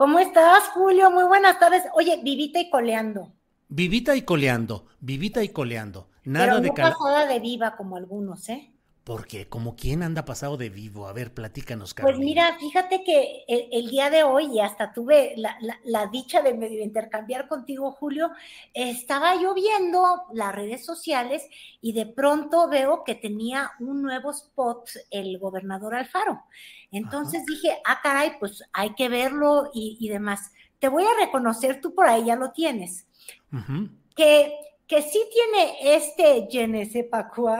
¿Cómo estás, Julio? Muy buenas tardes. Oye, vivita y coleando. Vivita y coleando, vivita y coleando. Nada Pero de no cal... pasada de viva como algunos, ¿eh? Porque como quién anda pasado de vivo. A ver, platícanos, Pues Carolina. mira, fíjate que el, el día de hoy, y hasta tuve la, la- la dicha de medio intercambiar contigo, Julio, estaba yo viendo las redes sociales y de pronto veo que tenía un nuevo spot el gobernador Alfaro. Entonces dije, ah, caray, pues hay que verlo y, y demás. Te voy a reconocer, tú por ahí ya lo tienes. Que, que sí tiene este je ne sais pas quoi,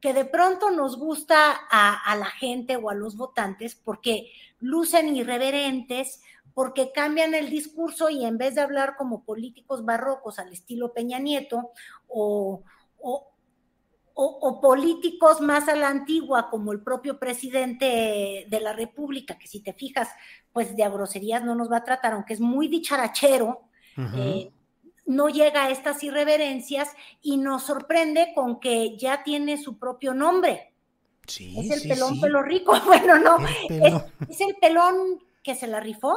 que de pronto nos gusta a, a la gente o a los votantes porque lucen irreverentes, porque cambian el discurso y en vez de hablar como políticos barrocos al estilo Peña Nieto o, o- o- o políticos más a la antigua como el propio presidente de la República, que si te fijas, pues de a groserías no nos va a tratar, aunque es muy dicharachero, eh, no llega a estas irreverencias y nos sorprende con que ya tiene su propio nombre. sí, es el sí, pelón sí. pelo rico. Bueno, no, El es, pelón. es el pelón que se la rifó.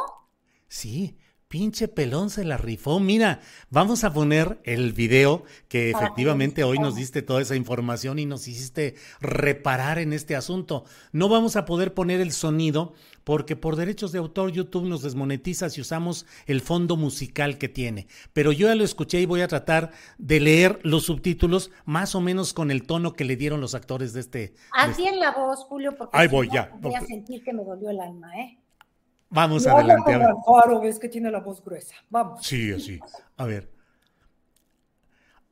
Sí, pinche pelón se la rifó. Mira, vamos a poner el video que efectivamente hoy nos diste toda esa información y nos hiciste reparar en este asunto. No vamos a poder poner el sonido porque por derechos de autor YouTube nos desmonetiza si usamos el fondo musical que tiene. Pero yo ya lo escuché y voy a tratar de leer los subtítulos más o menos con el tono que le dieron los actores de este. de Haz este- bien la voz, Julio, porque Ahí voy, no, ya, voy a sentir que me dolió el alma, ¿eh? Vamos habla adelante. a como ver. Alfaro, ves que tiene la voz gruesa. Vamos. Sí, así. A ver.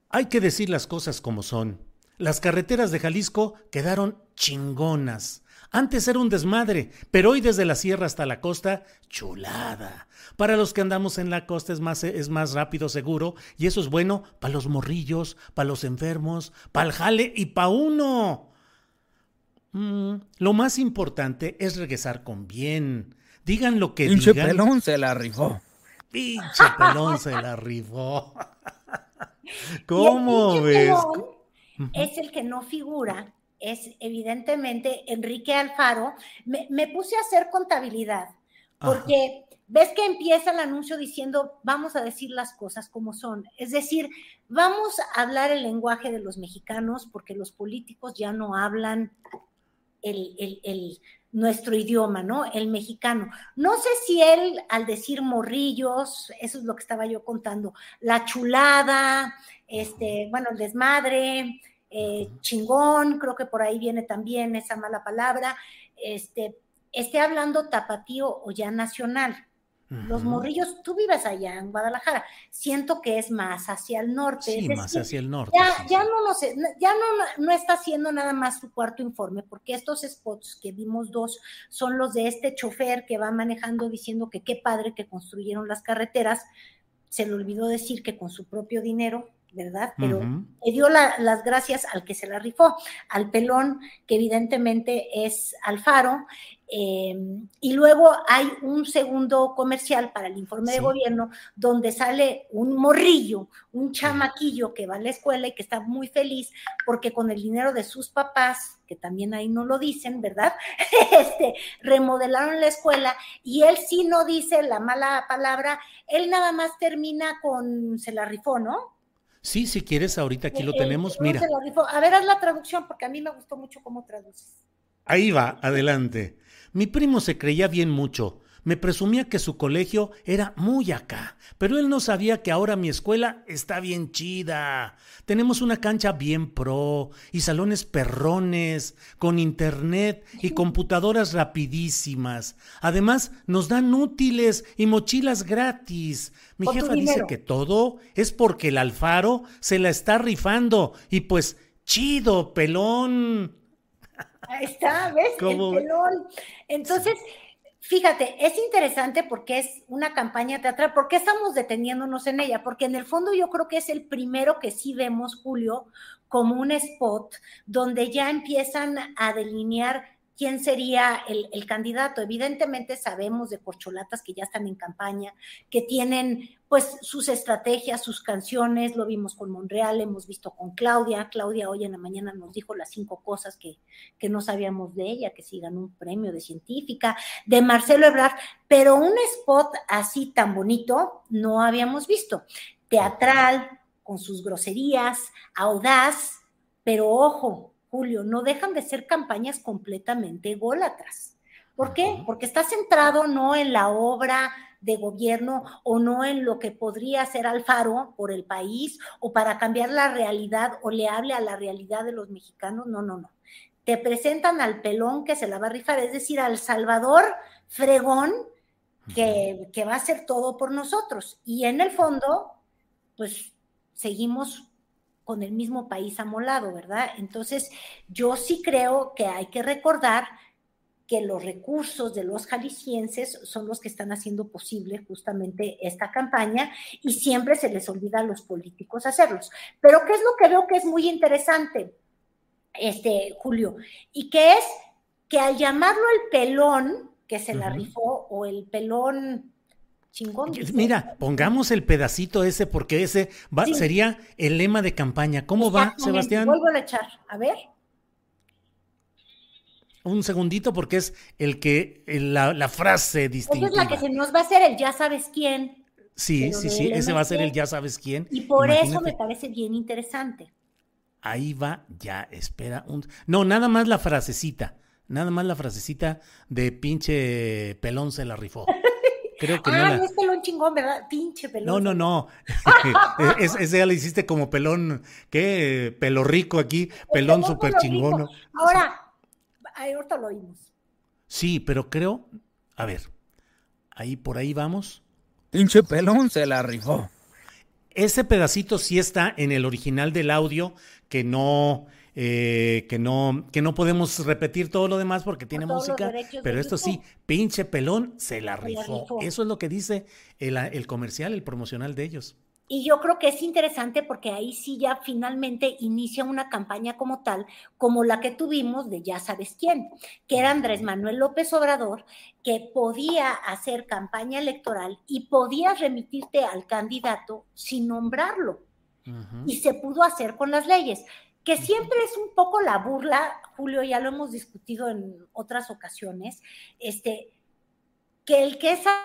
Hay que decir las cosas como son. Las carreteras de Jalisco quedaron chingonas. Antes era un desmadre, pero hoy desde la sierra hasta la costa, chulada. Para los que andamos en la costa es más, es más rápido, seguro, y eso es bueno para los morrillos, para los enfermos, para el jale y para uno. Mm, lo más importante es regresar con bien. Digan lo que Pinche digan. pelón se la rifó. Pinche pelón se la rifó. Y el ¿Cómo ves? pelón Es el que no figura, es evidentemente Enrique Alfaro. Me, me puse a hacer contabilidad, porque ves que empieza el anuncio diciendo, vamos a decir las cosas como son. Es decir, vamos a hablar el lenguaje de los mexicanos, porque los políticos ya no hablan el, el- el- nuestro idioma, ¿no? El mexicano. No sé si él, al decir morrillos, eso es lo que estaba yo contando, la chulada, este, bueno, el desmadre, eh, chingón, creo que por ahí viene también esa mala palabra, este, esté hablando tapatío o ya nacional. Los morrillos, tú vives allá en Guadalajara, siento que es más hacia el norte. Sí, es más hacia el norte. ya, sí, ya no, nos- ya no, no está haciendo nada más su cuarto informe, porque estos spots que vimos dos son los de este chofer que va manejando diciendo que qué padre que construyeron las carreteras. Se le olvidó decir que con su propio dinero, ¿verdad? Pero le dio las gracias al que se la rifó, al pelón, que evidentemente es Alfaro, Em, y luego hay un segundo comercial para el informe de gobierno donde sale un morrillo, un chamaquillo que va a la escuela y que está muy feliz porque con el dinero de sus papás, que también ahí no lo dicen, ¿verdad? Este, remodelaron la escuela y él sí no dice la mala palabra, él nada más termina con se la rifó, ¿no? Sí, si quieres, ahorita aquí lo tenemos. Mira. A ver, haz la traducción porque a mí me gustó mucho cómo traduces. Ahí va, adelante. Mi primo se creía bien mucho. Me presumía que su colegio era muy acá, pero él no sabía que ahora mi escuela está bien chida. Tenemos una cancha bien pro y salones perrones, con internet y computadoras rapidísimas. Además, nos dan útiles y mochilas gratis. Mi jefa dice que todo es porque el Alfaro se la está rifando y pues chido, pelón. Ahí está, ¿ves? El pelón. Entonces, fíjate, es interesante porque es una campaña teatral. ¿Por qué estamos deteniéndonos en ella? Porque en el fondo yo creo que es el primero que sí vemos, Julio, como un spot donde ya empiezan a delinear quién sería el, candidato. Evidentemente sabemos de corcholatas que ya están en campaña, que tienen pues sus estrategias, sus canciones, lo vimos con Monreal, hemos visto con Claudia. Claudia hoy en la mañana nos dijo las cinco cosas que, que no sabíamos de ella, que sí ganó un premio de científica, de Marcelo Ebrard, pero un spot así tan bonito no habíamos visto. Teatral, con sus groserías, audaz, pero ojo, Julio, no dejan de ser campañas completamente ególatras. ¿Por qué? Porque está centrado no en la obra de gobierno o no en lo que podría hacer Alfaro por el país o para cambiar la realidad o le hable a la realidad de los mexicanos. No, no, no. Te presentan al pelón que se la va a rifar, es decir, al Salvador fregón que, que va a hacer todo por nosotros. Y en el fondo, pues seguimos con el mismo país amolado, ¿verdad? Entonces, yo sí creo que hay que recordar que los recursos de los jaliscienses son los que están haciendo posible justamente esta campaña y siempre se les olvida a los políticos hacerlos. Pero ¿qué es lo que veo que es muy interesante, este Julio? Y que es que al llamarlo el pelón, que se la rifó, o el pelón Chingón. Mira, pongamos el pedacito ese porque ese va, sería el lema de campaña. ¿Cómo va, Sebastián? Vuelvo a echar. A ver. Un segundito porque es el que la, frase distintiva. Esa es la que se nos va a hacer el ya sabes quién. Sí, sí, sí, ese va a ser el ya sabes quién. Y por eso me parece bien interesante. Ahí va, ya, espera un... No, nada más la frasecita, nada más la frasecita de pinche pelón se la rifó. Creo que ah, no, es pelón chingón, ¿verdad? Pinche pelón. No, no, no. ese ya lo hiciste como pelón, ¿qué? Pelo rico aquí, pelón súper chingón. Ahora, ahorita lo oímos. Sí, pero creo, a ver, ahí por ahí vamos. Pinche pelón se la rifó. Ese pedacito sí está en el original del audio, que no, eh, que no, que no podemos repetir todo lo demás porque tiene música, pero esto sí, pinche pelón, se la rifó. Eso es lo que dice el, el comercial, el promocional de ellos. Y yo creo que es interesante porque ahí sí ya finalmente inicia una campaña como tal, como la que tuvimos de ya sabes quién, que era Andrés Manuel López Obrador, que podía hacer campaña electoral y podía remitirte al candidato sin nombrarlo. Y se pudo hacer con las leyes que siempre es un poco la burla, Julio, ya lo hemos discutido en otras ocasiones, este, que el que sale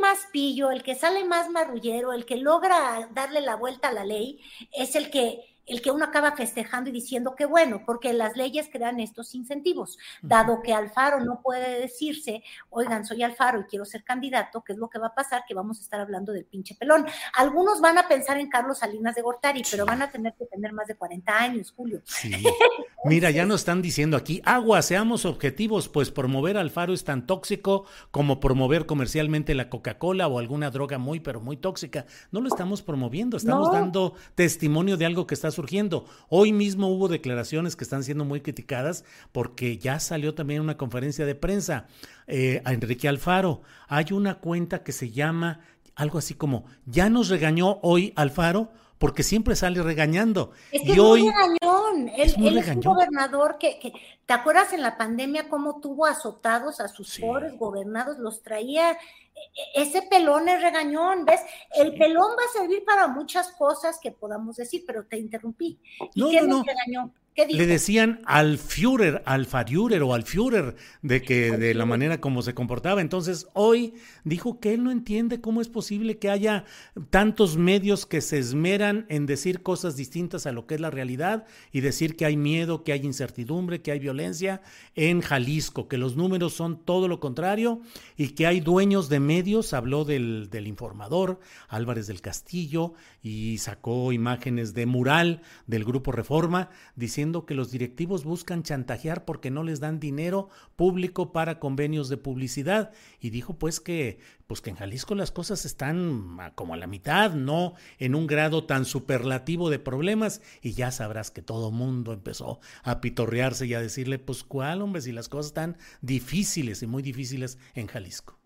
más pillo, el que sale más marrullero, el que logra darle la vuelta a la ley, es el que el que uno acaba festejando y diciendo que bueno, porque las leyes crean estos incentivos. Dado que Alfaro no puede decirse, oigan, soy Alfaro y quiero ser candidato, ¿qué es lo que va a pasar? Que vamos a estar hablando del pinche pelón. Algunos van a pensar en Carlos Salinas de Gortari, pero van a tener que tener más de 40 años, Julio. Mira, ya nos están diciendo aquí, agua, seamos objetivos, pues promover Alfaro es tan tóxico como promover comercialmente la Coca-Cola o alguna droga muy, pero muy tóxica. No lo estamos promoviendo, estamos dando testimonio de algo que está surgiendo. Hoy mismo hubo declaraciones que están siendo muy criticadas porque ya salió también una conferencia de prensa eh, a Enrique Alfaro. Hay una cuenta que se llama algo así como, ya nos regañó hoy Alfaro porque siempre sale regañando. Es que y hoy, muy regañón. Él, es muy él es un regañón. gobernador que, que- ¿te acuerdas en la pandemia cómo tuvo azotados a sus Sí. pobres gobernados? Los traía, e- e- ese pelón es regañón, ¿ves? El pelón va a servir para muchas cosas que podamos decir, pero te interrumpí. ¿Y No, qué no, les no. regañó? ¿Qué dijo? le decían al Führer, al Führer o al Führer de que de la manera como se comportaba. Entonces, hoy dijo que él no entiende cómo es posible que haya tantos medios que se esmeran en decir cosas distintas a lo que es la realidad y decir que hay miedo, que hay incertidumbre, que hay violencia en Jalisco, que los números son todo lo contrario y que hay dueños de medios, habló del, del informador Álvarez del Castillo y sacó imágenes de mural del grupo Reforma diciendo que los directivos buscan chantajear porque no les dan dinero público para convenios de publicidad. Y dijo pues que pues que en Jalisco las cosas están como a la mitad, no en un grado tan superlativo de problemas. Y ya sabrás que todo mundo empezó a pitorrearse y a decirle pues cuál hombre si las cosas están difíciles y muy difíciles en Jalisco.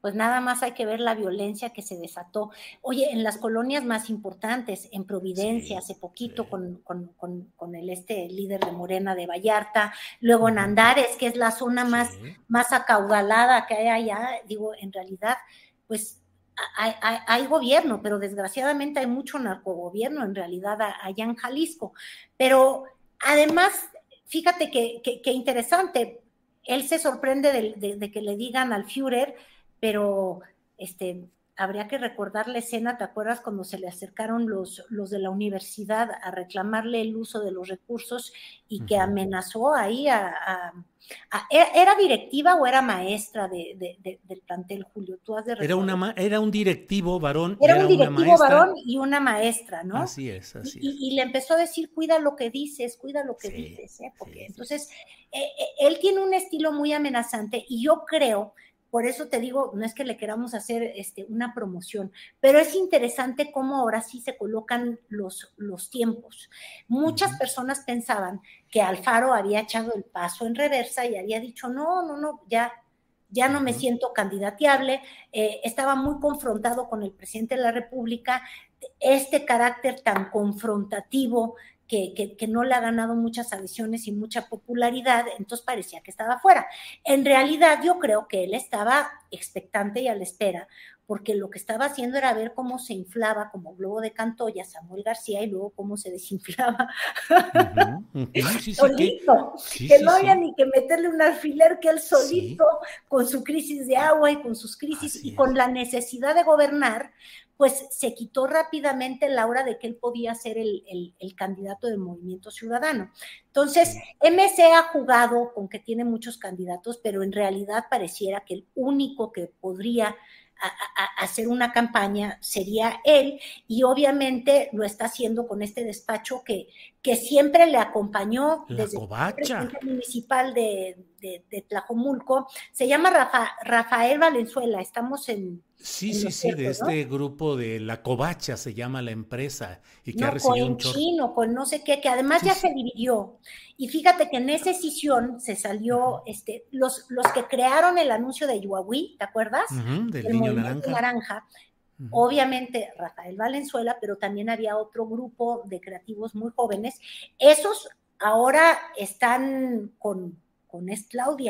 Pues nada más hay que ver la violencia que se desató. Oye, en las colonias más importantes, en Providencia, Sí, hace poquito sí. con, con- con- con el este líder de Morena de Vallarta, luego en. Andares, que es la zona más, Sí. más acaudalada que hay allá, digo, en realidad, pues hay, hay- hay gobierno, pero desgraciadamente hay mucho narcogobierno en realidad allá en Jalisco. Pero además, fíjate que, que- que interesante, él se sorprende de, de- de que le digan al Führer, pero este, habría que recordar la escena, ¿te acuerdas cuando se le acercaron los, los de la universidad a reclamarle el uso de los recursos y que amenazó ahí a... a- a- ¿era, directiva o era maestra de, de- de- del plantel, Julio? Tú has de Era, una, era un directivo varón. y Era un una directivo maestra. varón y una maestra, ¿no? Así es, así y, es. y- y le empezó a decir, cuida lo que dices, cuida lo que Sí, dices, ¿eh? Porque sí, entonces, eh, eh, él tiene un estilo muy amenazante y yo creo, por eso te digo, no es que le queramos hacer este, una promoción, pero es interesante cómo ahora sí se colocan los, los tiempos. Muchas personas pensaban que Alfaro había echado el paso en reversa y había dicho, no, no, no, ya, ya no me siento candidateable, eh, estaba muy confrontado con el presidente de la República, este carácter tan confrontativo que, que- que no le ha ganado muchas adhesiones y mucha popularidad, entonces parecía que estaba fuera. En realidad yo creo que él estaba expectante y a la espera, porque lo que estaba haciendo era ver cómo se inflaba como globo de Cantoya Samuel García y luego cómo se desinflaba sí, sí, que- solito, sí, que no había ni que meterle un alfiler, que él solito, con su crisis de agua y con sus crisis Así y es. con la necesidad de gobernar, pues se quitó rápidamente la hora de que él podía ser el, el- el candidato del movimiento ciudadano. Entonces, MC ha jugado con que tiene muchos candidatos, pero en realidad pareciera que el único que podría a- a- a hacer una campaña sería él y obviamente lo está haciendo con este despacho que, que siempre le acompañó La desde covacha. presidente municipal de, de, de Tlajomulco. Se llama Rafa- Rafael Valenzuela, estamos en... Sí, sí, sí, de este grupo de La Covacha se llama la empresa y que ha recibido un con chino, con no sé qué, que además Sí, ya sí. se dividió. Y fíjate que en esa escisión se salió, este, los, los que crearon el anuncio de Yuahui, ¿te acuerdas? Del El niño movimiento naranja. Obviamente Rafael Valenzuela, pero también había otro grupo de creativos muy jóvenes. Esos ahora están con, con es Claudia.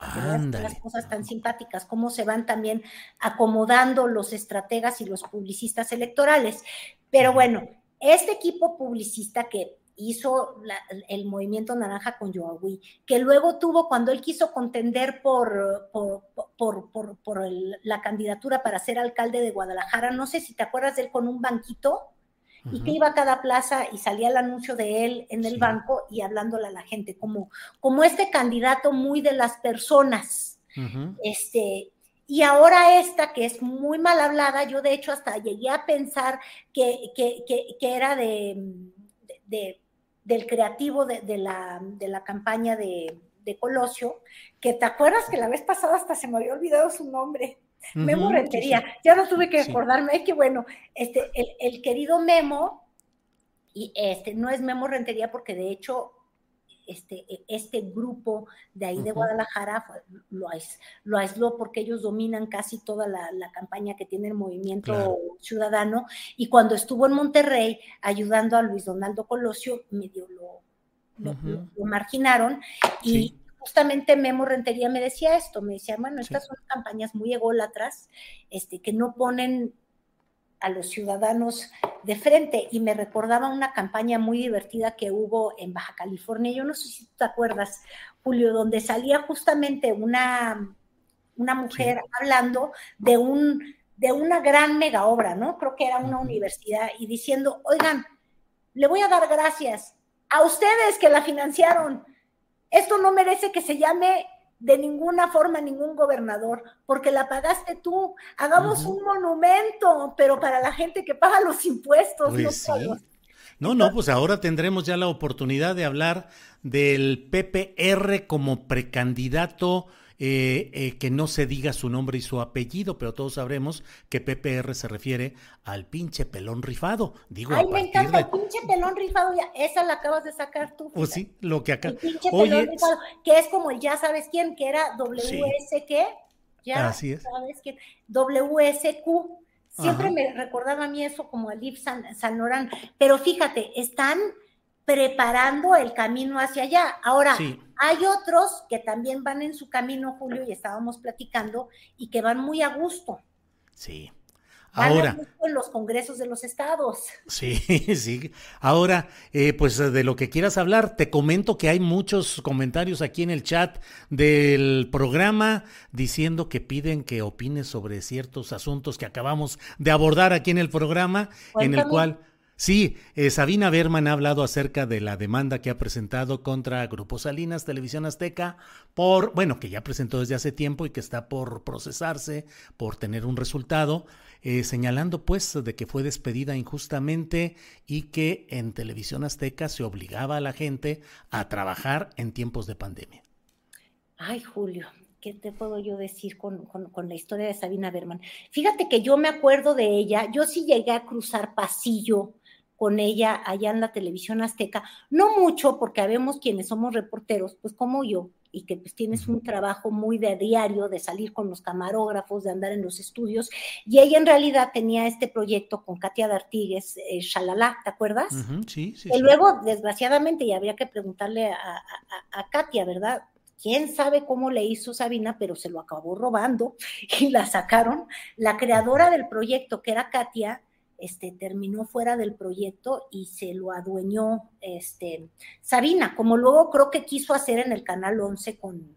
Las cosas tan simpáticas, cómo se van también acomodando los estrategas y los publicistas electorales. Pero bueno, este equipo publicista que hizo el movimiento naranja con Yoahui, que luego tuvo cuando él quiso contender por, por, la candidatura para ser alcalde de Guadalajara, no sé si te acuerdas de él con un banquito, y que iba a cada plaza y salía el anuncio de él en el banco y hablándole a la gente, como, como este candidato muy de las personas. Este, y ahora esta, que es muy mal hablada, yo de hecho hasta llegué a pensar que, era de, del creativo de, la, de la campaña de, Colosio, que te acuerdas que la vez pasada hasta se me había olvidado su nombre. Memo Rentería, ya no tuve que acordarme, es que bueno, este, el, querido Memo, y este, no es Memo Rentería porque de hecho este, e, este grupo de ahí de Guadalajara lo, lo, aisló porque ellos dominan casi toda la, campaña que tiene el movimiento ciudadano. Y cuando estuvo en Monterrey ayudando a Luis Donaldo Colosio, medio lo, lo, marginaron. Y, justamente Memo Rentería me decía esto, me decía, bueno, estas son campañas muy ególatras, este, que no ponen a los ciudadanos de frente y me recordaba una campaña muy divertida que hubo en Baja California, yo no sé si te acuerdas, Julio, donde salía justamente una, una mujer hablando de un de una gran mega obra, ¿no? Creo que era una universidad y diciendo, oigan, le voy a dar gracias a ustedes que la financiaron, esto no merece que se llame de ninguna forma ningún gobernador, porque la pagaste tú. Hagamos un monumento, pero para la gente que paga los impuestos. no, no, pues ahora tendremos ya la oportunidad de hablar del PPR como precandidato eh, eh, que no se diga su nombre y su apellido, pero todos sabremos que PPR se refiere al pinche pelón rifado. Digo, Ay, me encanta, el pinche pelón rifado, ya, esa la acabas de sacar tú. Pues sí, lo que acá. El pinche pelón rifado, que es como ya sabes quién, que era WS, ¿qué? Ya Así es. sabes quién, WSQ. Siempre me recordaba a mí eso como a Liv San, San pero fíjate, están preparando el camino hacia allá. Ahora, hay otros que también van en su camino, Julio, y estábamos platicando, y que van muy a gusto. Sí. Ahora. en los congresos de los estados. Sí, sí. Ahora, eh, pues de lo que quieras hablar, te comento que hay muchos comentarios aquí en el chat del programa diciendo que piden que opines sobre ciertos asuntos que acabamos de abordar aquí en el programa, en el cual Sí, eh, Sabina Berman ha hablado acerca de la demanda que ha presentado contra Grupo Salinas, Televisión Azteca, por, bueno, que ya presentó desde hace tiempo y que está por procesarse, por tener un resultado, eh, señalando pues de que fue despedida injustamente y que en Televisión Azteca se obligaba a la gente a trabajar en tiempos de pandemia. Ay, Julio, ¿qué te puedo yo decir con, con, la historia de Sabina Berman? Fíjate que yo me acuerdo de ella, yo sí llegué a cruzar pasillo con ella allá en la televisión azteca, no mucho porque habemos quienes somos reporteros, pues como yo, y que pues tienes un trabajo muy de diario, de salir con los camarógrafos, de andar en los estudios, y ella en realidad tenía este proyecto con Katia D'Artigues, eh, Shalala, ¿te acuerdas? sí, sí. Y luego, desgraciadamente, y habría que preguntarle a, a Katia, ¿verdad? quién sabe cómo le hizo Sabina, pero se lo acabó robando y la sacaron. La creadora del proyecto, que era Katia, este, terminó fuera del proyecto y se lo adueñó este, Sabina, como luego creo que quiso hacer en el Canal 11 con,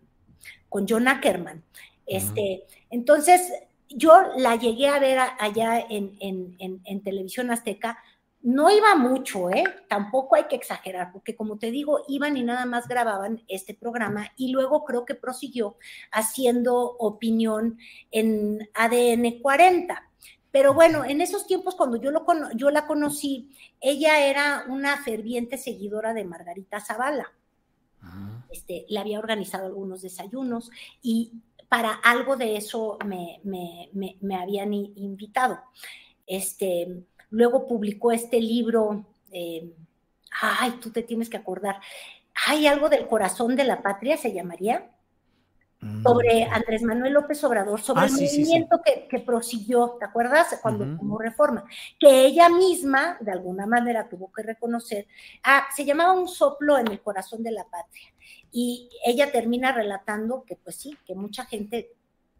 con John Ackerman. Este, Entonces, yo la llegué a ver allá en, en, televisión azteca, no iba mucho, ¿eh? Tampoco hay que exagerar, porque como te digo, iban y nada más grababan este programa y luego creo que prosiguió haciendo opinión en ADN 40. Pero bueno, en esos tiempos cuando yo, lo, yo la conocí, ella era una ferviente seguidora de Margarita Zavala. Ah. Este, le había organizado algunos desayunos y para algo de eso me, habían invitado. Este, luego publicó este libro, ay, tú te tienes que acordar, hay algo del corazón de la patria, se llamaría. Sobre Andrés Manuel López Obrador, sobre Ah, el sí, sí, movimiento Que, que prosiguió, ¿te acuerdas? Cuando tomó reforma, que ella misma, de alguna manera, tuvo que reconocer, ah, se llamaba un soplo en el corazón de la patria. Y ella termina relatando que, pues sí, que mucha gente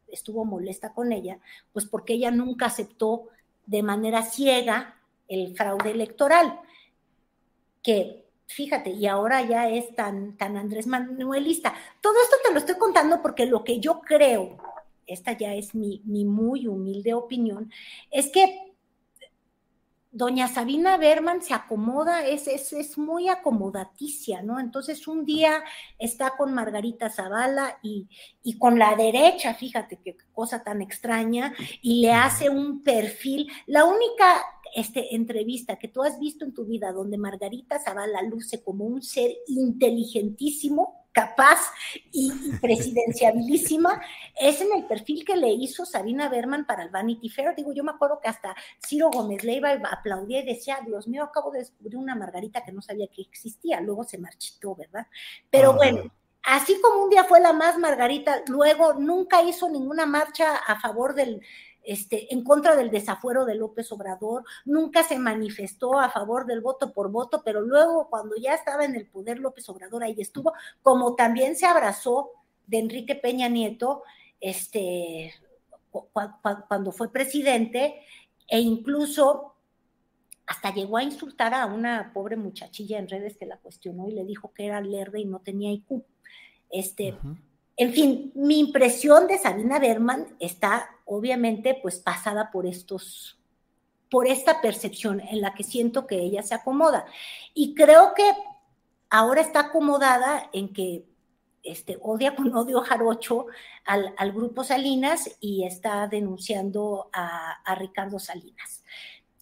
estuvo molesta con ella, pues porque ella nunca aceptó de manera ciega el fraude electoral, que fíjate, y ahora ya es tan, tan Andrés Manuelista. Todo esto te lo estoy contando porque lo que yo creo, esta ya es mi, mi muy humilde opinión, es que doña Sabina Berman se acomoda, es, es, es, muy acomodaticia, ¿no? Entonces un día está con Margarita Zavala y, y, con la derecha, fíjate qué cosa tan extraña, y le hace un perfil. La única este, entrevista que tú has visto en tu vida donde Margarita Zavala luce como un ser inteligentísimo, capaz y, y, presidenciabilísima, es en el perfil que le hizo Sabina Berman para el Vanity Fair. Digo, yo me acuerdo que hasta Ciro Gómez Leiva aplaudía y decía, Dios mío, acabo de descubrir una Margarita que no sabía que existía, luego se marchitó, ¿verdad? Pero oh. bueno, así como un día fue la más Margarita, luego nunca hizo ninguna marcha a favor del, este, en contra del desafuero de López Obrador, nunca se manifestó a favor del voto por voto, pero luego cuando ya estaba en el poder López Obrador ahí estuvo, como también se abrazó de Enrique Peña Nieto, este, cuando fue presidente, e incluso hasta llegó a insultar a una pobre muchachilla en redes que la cuestionó y le dijo que era lerda y no tenía IQ. Este. En fin, mi impresión de Sabina Berman está obviamente pues pasada por estos, por esta percepción en la que siento que ella se acomoda. Y creo que ahora está acomodada en que este, odia con odio jarocho al, al grupo Salinas y está denunciando a, a Ricardo Salinas.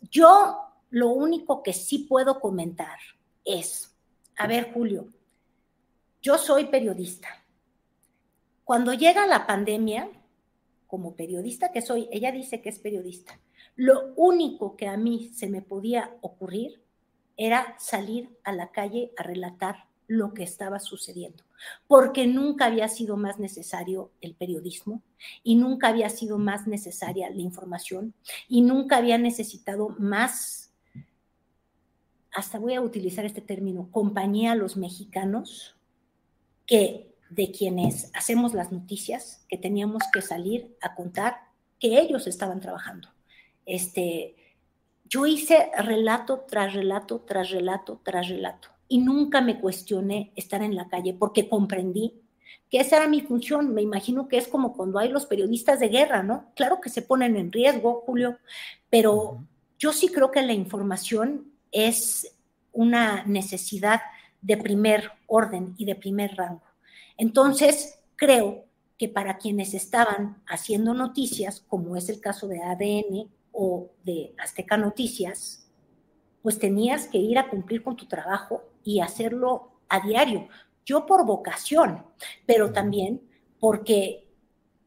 Yo lo único que sí puedo comentar es, a ver Julio, yo soy periodista cuando llega la pandemia, como periodista que soy, ella dice que es periodista, lo único que a mí se me podía ocurrir era salir a la calle a relatar lo que estaba sucediendo, porque nunca había sido más necesario el periodismo y nunca había sido más necesaria la información y nunca había necesitado más, hasta voy a utilizar este término, compañía a los mexicanos que de quienes hacemos las noticias, que teníamos que salir a contar que ellos estaban trabajando. Este, yo hice relato tras relato, tras relato, tras relato, y nunca me cuestioné estar en la calle porque comprendí que esa era mi función. Me imagino que es como cuando hay los periodistas de guerra, ¿no? Claro que se ponen en riesgo, Julio, pero yo sí creo que la información es una necesidad de primer orden y de primer rango. Entonces, creo que para quienes estaban haciendo noticias, como es el caso de ADN o de Azteca Noticias, pues tenías que ir a cumplir con tu trabajo y hacerlo a diario. Yo por vocación, pero también porque,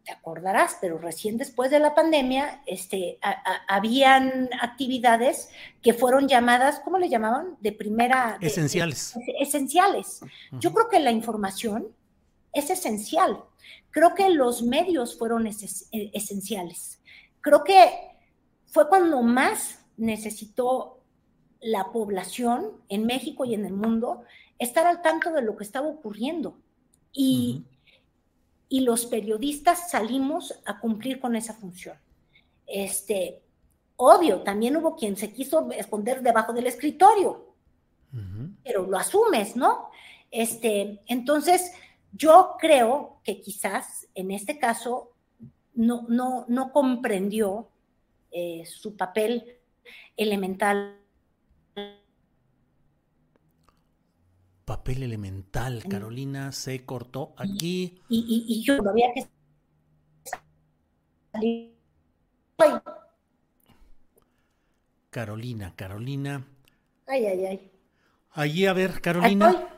te acordarás, pero recién después de la pandemia, este, a, a, habían actividades que fueron llamadas, ¿cómo le llamaban? De primera... De, esenciales. De, esenciales. Uh -huh. Yo creo que la información es esencial. Creo que los medios fueron es esenciales. Creo que fue cuando más necesitó la población en México y en el mundo estar al tanto de lo que estaba ocurriendo. Y, uh -huh. y los periodistas salimos a cumplir con esa función. Este, obvio, también hubo quien se quiso esconder debajo del escritorio, uh -huh. pero lo asumes, ¿no? Este, entonces, yo creo que quizás en este caso no, no, no comprendió eh, su papel elemental. Papel elemental, Carolina se cortó aquí. Y, y, y yo había que salir. Carolina, Carolina. Ay, ay, ay. Allí, a ver, Carolina.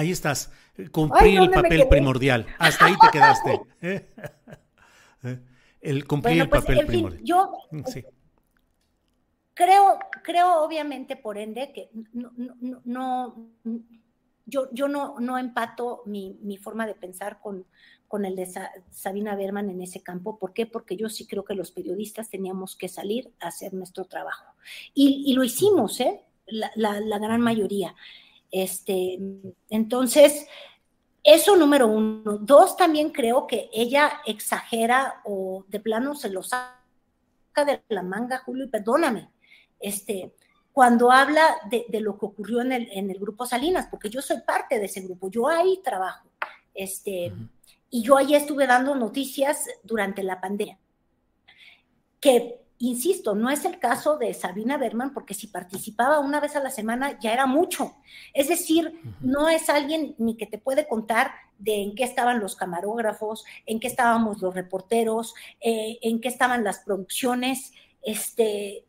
Ahí estás. Cumplir Ay, el papel primordial. Hasta ahí te quedaste. el cumplir bueno, pues, el papel en fin, primordial. Yo sí. creo, creo obviamente, por ende, que no, no, no, yo, yo no, no empato mi, mi forma de pensar con, con el de Sabina Berman en ese campo. ¿Por qué? Porque yo sí creo que los periodistas teníamos que salir a hacer nuestro trabajo. Y, y lo hicimos, ¿eh? La, la, la, gran mayoría. Este, entonces, eso número uno. Dos, también creo que ella exagera o de plano se lo saca de la manga, Julio, y perdóname. Este, cuando habla de, de, lo que ocurrió en el, en el, grupo Salinas, porque yo soy parte de ese grupo, yo ahí trabajo. Este, uh -huh. Y yo ahí estuve dando noticias durante la pandemia. Que, insisto, no es el caso de Sabina Berman, porque si participaba una vez a la semana ya era mucho. Es decir, uh -huh. no es alguien ni que te puede contar de en qué estaban los camarógrafos, en qué estábamos los reporteros, eh, en qué estaban las producciones. Este,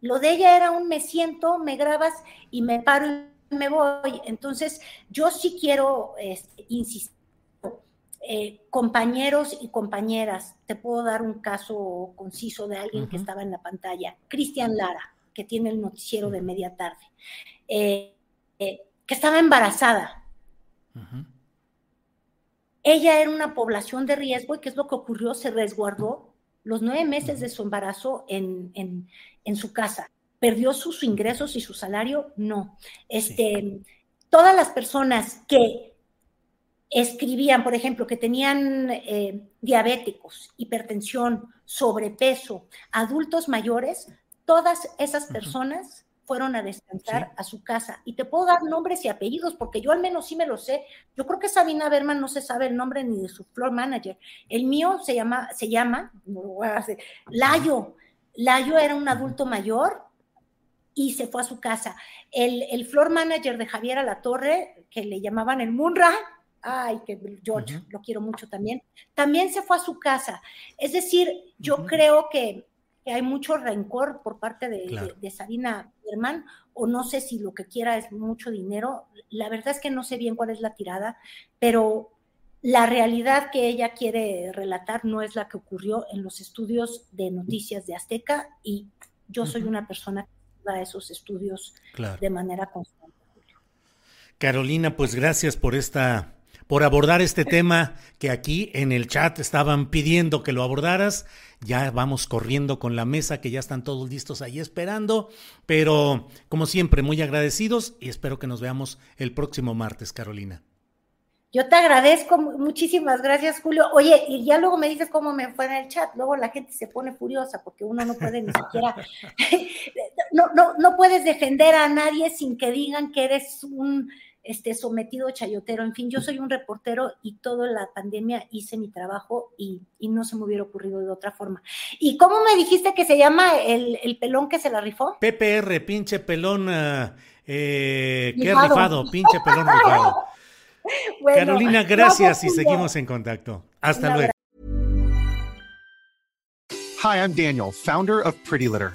lo de ella era un me siento, me grabas y me paro y me voy. Entonces, yo sí quiero este, insistir. Eh, compañeros y compañeras, te puedo dar un caso conciso de alguien uh -huh. que estaba en la pantalla, Cristian Lara, que tiene el noticiero de media tarde, eh, eh, que estaba embarazada. Uh -huh. Ella era una población de riesgo y ¿qué es lo que ocurrió? Se resguardó los nueve meses de su embarazo en, en, en su casa. ¿Perdió sus ingresos y su salario? No. Este, sí. Todas las personas que escribían, por ejemplo, que tenían eh, diabéticos, hipertensión, sobrepeso, adultos mayores, todas esas personas fueron a descansar sí. a su casa. Y te puedo dar nombres y apellidos, porque yo al menos sí me lo sé. Yo creo que Sabina Berman no se sabe el nombre ni de su floor manager. El mío se llama, se llama, no lo voy a hacer, Layo. Layo era un adulto mayor y se fue a su casa. El, el floor manager de Javier Alatorre, que le llamaban el Munra, ay, que George, uh -huh. lo quiero mucho también, también se fue a su casa. Es decir, yo uh -huh. creo que, que, hay mucho rencor por parte de, claro. de, de, Sabina Berman, o no sé si lo que quiera es mucho dinero. La verdad es que no sé bien cuál es la tirada, pero la realidad que ella quiere relatar no es la que ocurrió en los estudios de noticias de Azteca, y yo soy uh -huh. una persona que va a esos estudios claro. de manera constante. Carolina, pues gracias por esta por abordar este tema que aquí en el chat estaban pidiendo que lo abordaras. Ya vamos corriendo con la mesa, que ya están todos listos ahí esperando, pero como siempre, muy agradecidos y espero que nos veamos el próximo martes, Carolina. Yo te agradezco, muchísimas gracias, Julio. Oye, y ya luego me dices cómo me fue en el chat. Luego la gente se pone furiosa porque uno no puede ni siquiera, no, no, no puedes defender a nadie sin que digan que eres un este, sometido chayotero. En fin, yo soy un reportero y toda la pandemia hice mi trabajo y, y, no se me hubiera ocurrido de otra forma. ¿Y cómo me dijiste que se llama el, el pelón que se la rifó? PPR, pinche pelón, uh, eh, qué rifado, pinche pelón rifado. bueno, Carolina, gracias y seguimos en contacto. Hasta luego. Hi, I'm Daniel, founder of Pretty Litter.